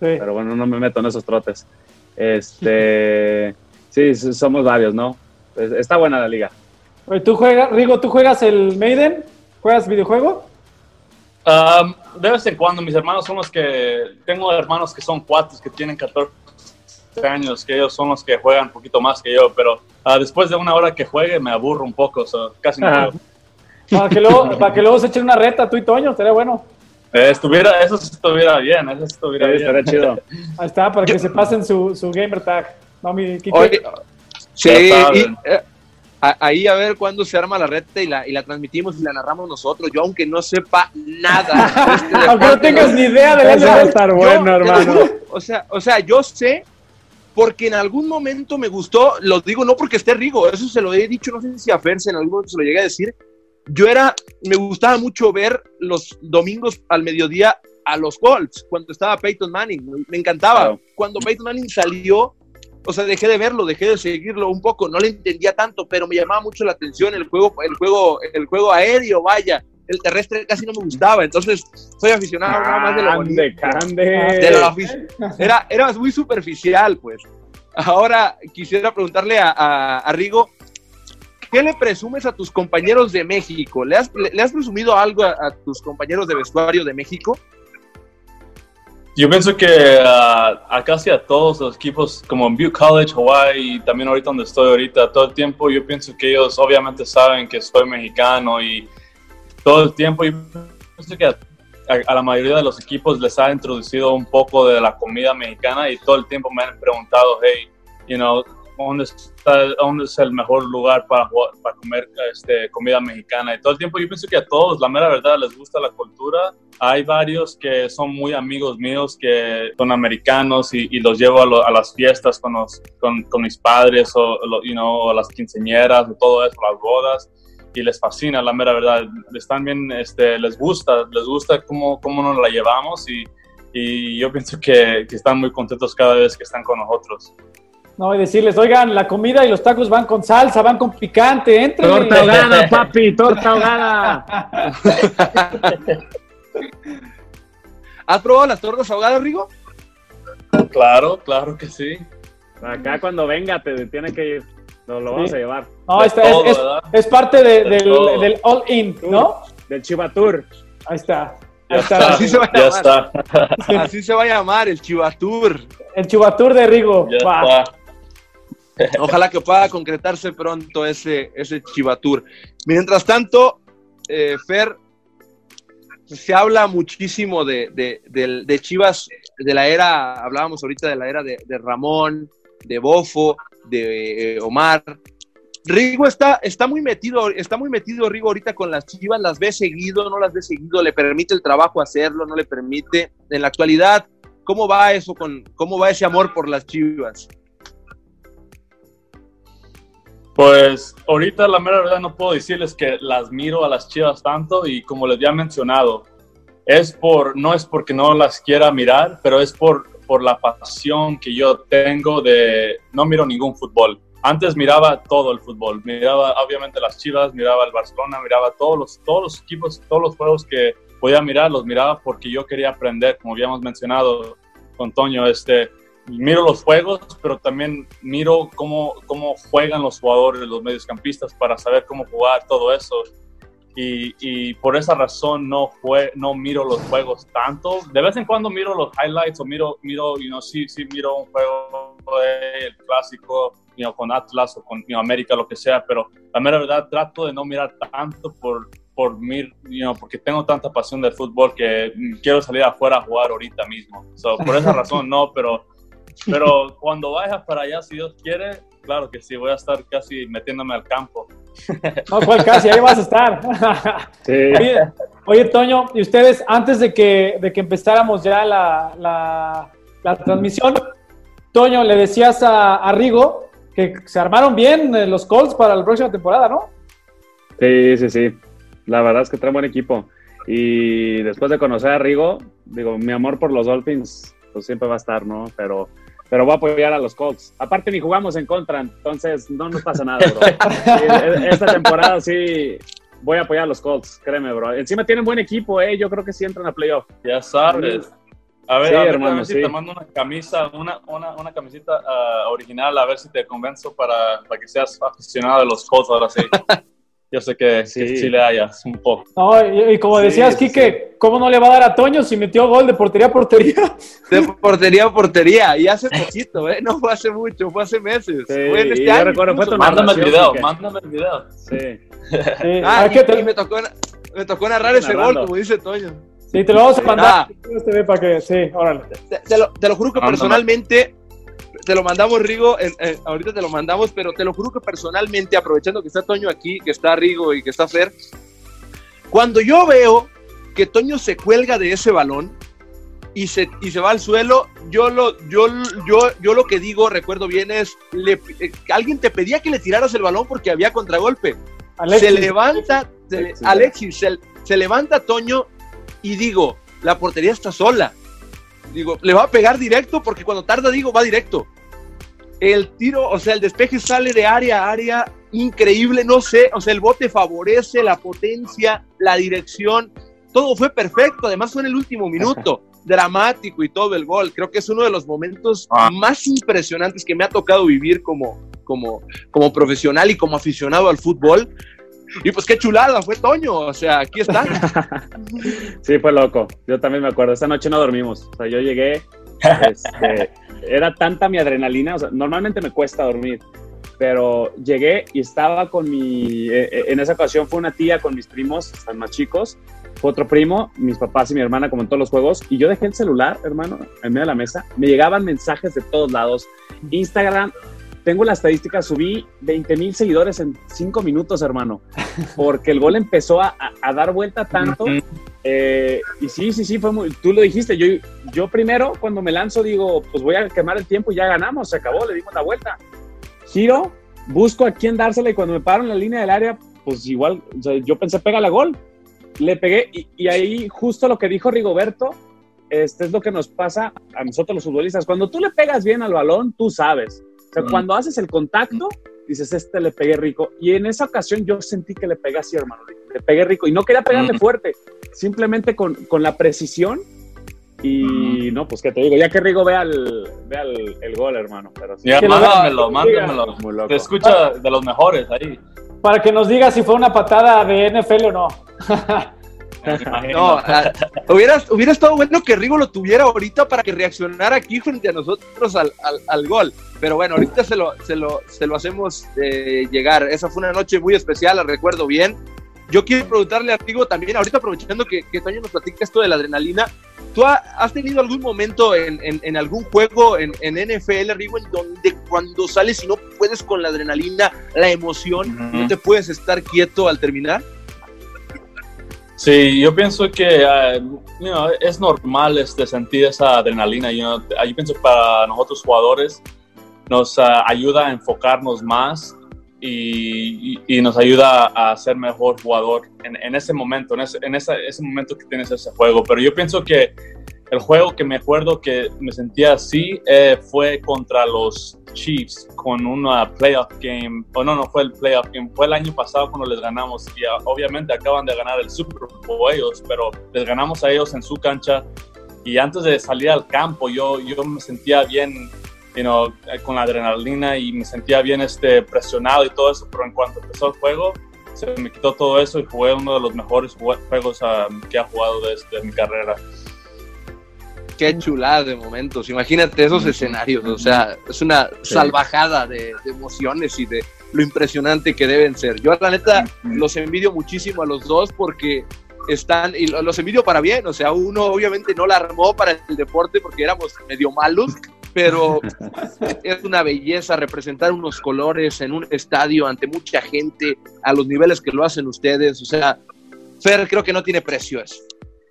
sí. pero bueno, no me meto en esos trotes. Este, sí, somos varios, ¿no? Está buena la liga. Oye, ¿tú juegas, Rigo, tú juegas el Maiden? ¿Juegas videojuego? Um, de vez en cuando, mis hermanos son los que, tengo hermanos que son cuatro, que tienen 14 años, que ellos son los que juegan un poquito más que yo, pero uh, después de una hora que juegue me aburro un poco, so, casi no juego. Para que, luego, para que luego se echen una reta tú y Toño, estaría bueno. Eh, estuviera, eso estuviera bien, eso estuviera bien. Estaría chido. Ahí está, para que se pasen su, su gamer tag. No, mi Oye, sí, y, eh, ahí a ver cuándo se arma la reta y la, y la transmitimos y la narramos nosotros. Yo, aunque no sepa nada. Este aunque no tengas ni idea de la va a estar bueno, hermano. O sea, o sea, yo sé porque en algún momento me gustó, lo digo no porque esté Rigo, eso se lo he dicho, no sé si a Ferse en algún momento se lo llegué a decir, yo era, me gustaba mucho ver los domingos al mediodía a los Colts, cuando estaba Peyton Manning, me encantaba. Claro. Cuando Peyton Manning salió, o sea, dejé de verlo, dejé de seguirlo un poco, no le entendía tanto, pero me llamaba mucho la atención el juego, el juego, el juego aéreo, vaya. El terrestre casi no me gustaba, entonces soy aficionado nada más de lo bonito. Cande. De lo, era, era muy superficial, pues. Ahora quisiera preguntarle a, a, a Rigo, ¿Qué le presumes a tus compañeros de México? ¿Le has, le, le has presumido algo a, a, tus compañeros de vestuario de México? Yo pienso que uh, a casi a todos los equipos, como en Butte College, Hawaii, y también ahorita donde estoy ahorita, todo el tiempo yo pienso que ellos obviamente saben que soy mexicano y todo el tiempo yo pienso que a, a, a la mayoría de los equipos les ha introducido un poco de la comida mexicana y todo el tiempo me han preguntado, hey, you know, dónde, es el mejor lugar para, para comer este, comida mexicana. Y todo el tiempo yo pienso que a todos, la mera verdad, les gusta la cultura. Hay varios que son muy amigos míos que son americanos y, los llevo a, las fiestas con, mis padres o, lo, you know, las quinceñeras todo eso, las bodas. y les fascina, la mera verdad. Están bien, este, les gusta, les gusta cómo, nos la llevamos y, yo pienso que, están muy contentos cada vez que están con nosotros. No, y decirles, oigan, la comida y los tacos van con salsa, van con picante, entren. Torta ahogada, papi, torta ahogada. ¿Has probado las tortas ahogadas, Rigo? Claro, claro que sí. Acá cuando venga te tiene que ir. Nos lo vamos a llevar. No, esta es, es, es, parte de, del, del, All In, ¿no? Del Chivatur. Ahí está. Ya está, Así se va a ya llamar. está. Así se va a llamar, el Chivatur. El Chivatur de Rigo. Ya Va. está. Ojalá que pueda concretarse pronto ese, ese Chivatur. Mientras tanto, eh, Fer, se habla muchísimo de, de, de, Chivas, de la era, hablábamos ahorita de la era de, de Ramón, de Bofo, de eh, Omar. Rigo está, está muy metido, está muy metido Rigo ahorita con las Chivas, las ve seguido, no las ve seguido, le permite el trabajo hacerlo, no le permite. En la actualidad, ¿cómo va eso con, cómo va ese amor por las Chivas? Pues ahorita la mera verdad no puedo decirles que las miro a las chivas tanto y como les había mencionado, es por, no es porque no las quiera mirar, pero es por, por la pasión que yo tengo de, no miro ningún fútbol. Antes miraba todo el fútbol, miraba obviamente las chivas, miraba el Barcelona, miraba todos los, todos los equipos, todos los juegos que podía mirar, los miraba porque yo quería aprender, como habíamos mencionado con Toño, este, miro los juegos, pero también miro cómo, cómo juegan los jugadores, los mediocampistas, para saber cómo jugar todo eso. Y, y, por esa razón no, fue, no miro los juegos tanto. De vez en cuando miro los highlights o miro, miro you know, sí, sí miro un juego, el clásico, you know, con Atlas o con you know, América, lo que sea, pero la mera verdad trato de no mirar tanto por, por mí, you know, porque tengo tanta pasión del fútbol que quiero salir afuera a jugar ahorita mismo. So, por esa razón no, pero pero cuando vayas para allá, si Dios quiere, claro que sí, voy a estar casi metiéndome al campo. No, cual casi, ahí vas a estar. Sí. Oye, oye, Toño, y ustedes, antes de que, de que empezáramos ya la, la, la transmisión, Toño, le decías a, a, Rigo que se armaron bien eh, los Colts para la próxima temporada, ¿no? Sí, sí, sí. La verdad es que trae buen equipo. Y después de conocer a Rigo, digo, mi amor por los Dolphins pues siempre va a estar, ¿no? Pero, pero voy a apoyar a los Colts. Aparte ni jugamos en contra, entonces no nos pasa nada, bro. Esta temporada sí voy a apoyar a los Colts, créeme, bro. Encima tienen buen equipo, ¿eh? Yo creo que sí entran a playoff. Ya sabes. A ver, Sí, a ver, hermano, a ver si sí. te mando una camisa, una, una, una camisita ah, original, a ver si te convenzo para, para que seas aficionado de los Colts ahora sí. Yo sé que sí, que Sí. le hayas un poco. No, y, y como Sí, decías, sí, Quique, ¿cómo no le va a dar a Toño si metió gol de portería a portería? De portería a portería, y hace poquito, ¿eh? No fue hace mucho, fue hace meses. Sí, fue en este año. recuerdo, fue Mándame el video, Quique. mándame el video. Sí. Sí, Ah, y, que te- y me, tocó, me tocó narrar ese Narrando. gol, como dice Toño. sí, te lo vamos a mandar. Ah. Este, para que, sí, órale. Te, te lo, te lo juro que Mándame. personalmente, te lo mandamos, Rigo, en- en- ahorita te lo mandamos, pero te lo juro que personalmente, aprovechando que está Toño aquí, que está Rigo y que está Fer, cuando yo veo que Toño se cuelga de ese balón y se, y se va al suelo, yo lo, yo, yo, yo lo que digo, recuerdo bien, es, le, eh, alguien te pedía que le tiraras el balón porque había contragolpe. Alexis. Se levanta, se- Alexis, Alexis, se, se levanta Toño y digo, la portería está sola. Digo, le va a pegar directo porque cuando tarda, digo, va directo. El tiro, o sea, el despeje sale de área a área, increíble, no sé, o sea, el bote favorece la potencia, la dirección, todo fue perfecto, además fue en el último minuto, dramático y todo el gol. Creo que es uno de los momentos Ah. más impresionantes que me ha tocado vivir como, como, como profesional y como aficionado al fútbol. Y pues qué chulada, fue Toño, o sea, aquí está. Sí, fue loco. Yo también me acuerdo. Esa noche no dormimos. O sea, yo llegué. Este, era tanta mi adrenalina. Normalmente me cuesta dormir. Pero llegué y estaba con mi. eh, eh, en esa ocasión fue una tía con mis primos, están más chicos. Fue otro primo, mis papás y mi hermana, como en todos los juegos. Y yo dejé el celular, hermano, en medio de la mesa. Me llegaban mensajes de todos lados. Instagram. Tengo la estadística, subí 20 mil seguidores en 5 minutos, hermano. Porque el gol empezó a- a dar vuelta tanto. Eh, y sí, sí, sí, fue muy, tú lo dijiste, yo, yo primero cuando me lanzo digo, pues voy a quemar el tiempo y ya ganamos, se acabó, le dimos la vuelta. Giro, busco a quién dársela y cuando me paro en la línea del área, pues igual, o sea, yo pensé, pégale gol. Le pegué y, y, ahí justo lo que dijo Rigoberto, este es lo que nos pasa a nosotros los futbolistas. Cuando tú le pegas bien al balón, tú sabes. O sea, cuando haces el contacto, dices, este le pegué rico. Y en esa ocasión yo sentí que le pegué así, hermano. Le pegué rico. Y no quería pegarle fuerte, simplemente con, con la precisión y no, pues que te digo, ya que Rigo vea el, vea el, el gol, hermano. Pero sí. Ya, mándamelo, mándamelo. Te escucha de los mejores ahí. Para que nos diga si fue una patada de NFL o no. no, hubiera, hubiera estado bueno que Rigo lo tuviera ahorita para que reaccionara aquí frente a nosotros al, al, al gol. Pero bueno, ahorita se lo, se lo, se lo hacemos eh, llegar. Esa fue una noche muy especial, la recuerdo bien. Yo quiero preguntarle a Rigo también, ahorita aprovechando que, que Toño nos platica esto de la adrenalina, ¿tú has tenido algún momento en, en, en algún juego en, en, NFL, Rigo, en donde cuando sales y no puedes con la adrenalina, la emoción, uh -huh. no te puedes estar quieto al terminar? Sí, yo pienso que uh, you know, es normal este, sentir esa adrenalina. You know, yo pienso para nosotros jugadores nos uh, ayuda a enfocarnos más y, y, y, nos ayuda a ser mejor jugador en, en ese momento, en, ese, en ese, ese, momento que tienes ese juego. Pero yo pienso que el juego que me acuerdo que me sentía así eh, fue contra los Chiefs con una playoff game, o no, no fue el playoff game, fue el año pasado cuando les ganamos y uh, obviamente acaban de ganar el Super Bowl ellos, pero les ganamos a ellos en su cancha y antes de salir al campo yo, yo me sentía bien you know, con la adrenalina y me sentía bien este, presionado y todo eso, pero en cuanto empezó el juego, se me quitó todo eso y jugué uno de los mejores juegos um, que ha jugado desde mi carrera. Qué chulada de momentos, imagínate esos escenarios, o sea, es una sí. salvajada de, de, emociones y de lo impresionante que deben ser. Yo la neta los envidio muchísimo a los dos porque están, y los envidio para bien, o sea, uno obviamente no la armó para el deporte porque éramos medio malos, pero es una belleza representar unos colores en un estadio ante mucha gente, a los niveles que lo hacen ustedes, o sea, Fer creo que no tiene precio eso.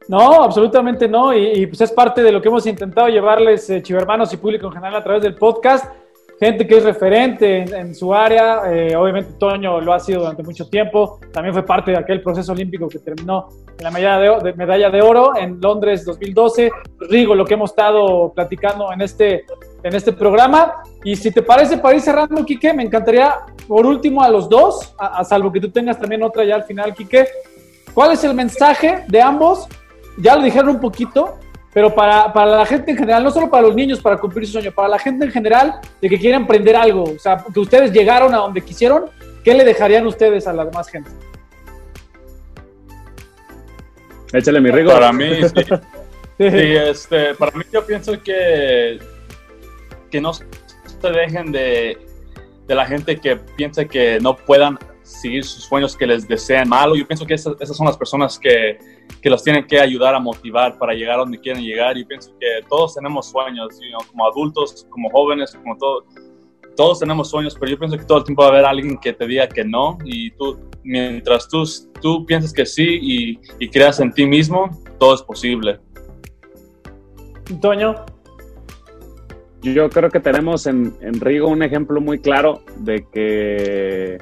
No, absolutamente no, y, y pues es parte de lo que hemos intentado llevarles, eh, chivermanos y público en general, a través del podcast, gente que es referente en, en su área, eh, obviamente Toño lo ha sido durante mucho tiempo, también fue parte de aquel proceso olímpico que terminó en la medalla de, de, medalla de oro en Londres 2012, Rigo, lo que hemos estado platicando en este, en este programa, y si te parece, para ir cerrando, Quique, me encantaría, por último, a los dos, a, a salvo que tú tengas también otra ya al final, Quique, ¿cuál es el mensaje de ambos? Ya lo dijeron un poquito, pero para, para, la gente en general, no solo para los niños para cumplir su sueño, para la gente en general de que quieren emprender algo, o sea, que ustedes llegaron a donde quisieron, ¿qué le dejarían ustedes a la demás gente? Échale mi rigo. Para mí, sí. sí, este, para mí yo pienso que, que no se dejen de, de la gente que piensa que no puedan seguir sus sueños que les desean malo. Yo pienso que esas, esas son las personas que, que, los tienen que ayudar a motivar para llegar a donde quieren llegar. Y pienso que todos tenemos sueños, you know, como adultos, como jóvenes, como todos. Todos tenemos sueños, pero yo pienso que todo el tiempo va a haber alguien que te diga que no. Y tú, mientras tú, tú piensas que sí y, y creas en ti mismo, todo es posible. Toño. Yo creo que tenemos en, en Rigo un ejemplo muy claro de que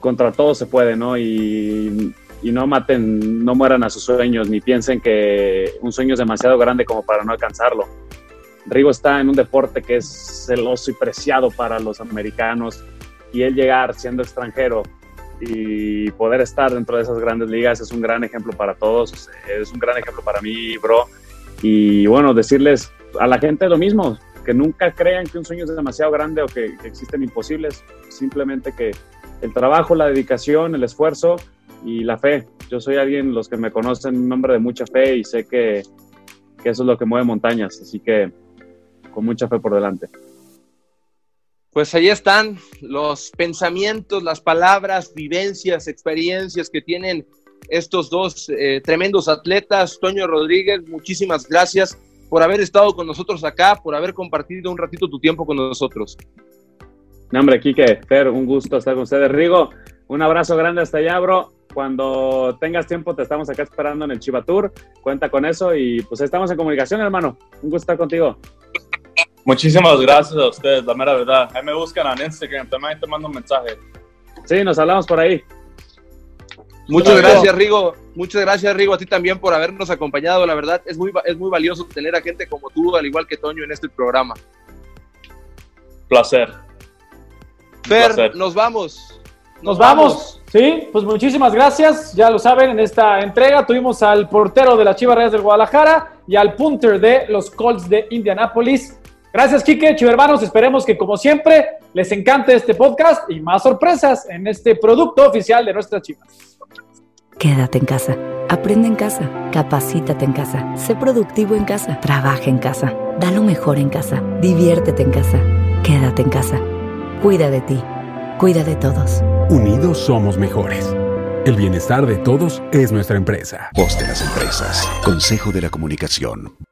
contra todo se puede, ¿no? Y, y, no maten, no mueran a sus sueños, ni piensen que un sueño es demasiado grande como para no alcanzarlo. Rigo está en un deporte que es celoso y preciado para los americanos, y él llegar siendo extranjero y poder estar dentro de esas grandes ligas es un gran ejemplo para todos, es un gran ejemplo para mí, bro. Y bueno, decirles a la gente lo mismo, que nunca crean que un sueño es demasiado grande o que, que existen imposibles, simplemente que el trabajo, la dedicación, el esfuerzo y la fe. Yo soy alguien, los que me conocen, un hombre de mucha fe y sé que, que eso es lo que mueve montañas, así que con mucha fe por delante. Pues ahí están los pensamientos, las palabras, vivencias, experiencias que tienen estos dos eh, tremendos atletas. Toño Rodríguez, muchísimas gracias por haber estado con nosotros acá, por haber compartido un ratito tu tiempo con nosotros. No, hombre, Kike, Fer, un gusto estar con ustedes. Rigo, un abrazo grande hasta allá, bro. Cuando tengas tiempo, te estamos acá esperando en el Chiva Tour. Cuenta con eso y pues estamos en comunicación, hermano. Un gusto estar contigo. Muchísimas gracias a ustedes, la mera verdad. Ahí me buscan en Instagram, también te mando un mensaje. Sí, nos hablamos por ahí. Muchas gracias, Rigo. Muchas gracias, Rigo, a ti también por habernos acompañado. La verdad, es muy, es muy valioso tener a gente como tú, al igual que Toño, en este programa. Placer. Fer, nos vamos. Nos, vamos. Sí, pues muchísimas gracias. Ya lo saben, en esta entrega tuvimos al portero de las Chivas Reyes del Guadalajara y al punter de los Colts de Indianapolis. Gracias, Kike, Chivermanos. Esperemos que, como siempre, les encante este podcast y más sorpresas en este producto oficial de nuestras Chivas. Quédate en casa, aprende en casa, capacítate en casa, sé productivo en casa, trabaja en casa, da lo mejor en casa, diviértete en casa, quédate en casa. Cuida de ti, cuida de todos. Unidos somos mejores. El bienestar de todos es nuestra empresa. Voz de las empresas. Consejo de la Comunicación.